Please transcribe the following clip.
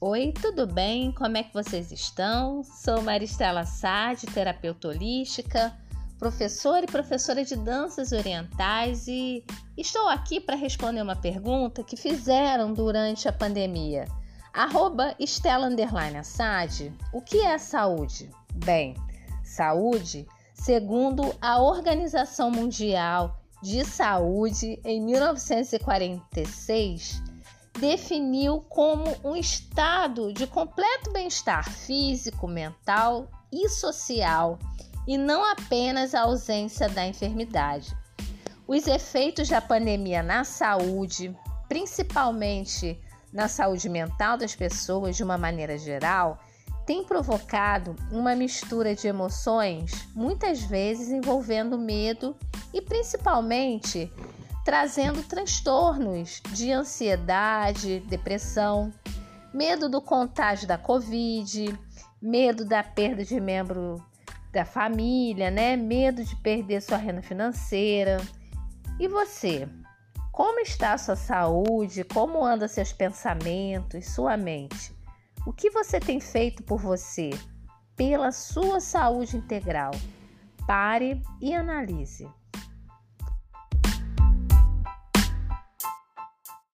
Oi, tudo bem? Como é que vocês estão? Sou Maristela Sade, terapeuta holística, professora e professora de danças orientais e estou aqui para responder uma pergunta que fizeram durante a pandemia. Arroba Estela o que é saúde? Bem, saúde, segundo a Organização Mundial de Saúde, em 1946, definiu como um estado de completo bem-estar físico, mental e social, e não apenas a ausência da enfermidade. Os efeitos da pandemia na saúde, principalmente na saúde mental das pessoas de uma maneira geral, tem provocado uma mistura de emoções, muitas vezes envolvendo medo e principalmente trazendo transtornos de ansiedade, depressão, medo do contágio da Covid, medo da perda de membro da família, né? Medo de perder sua renda financeira. E você? Como está a sua saúde? Como andam seus pensamentos, sua mente? O que você tem feito por você, pela sua saúde integral? Pare e analise.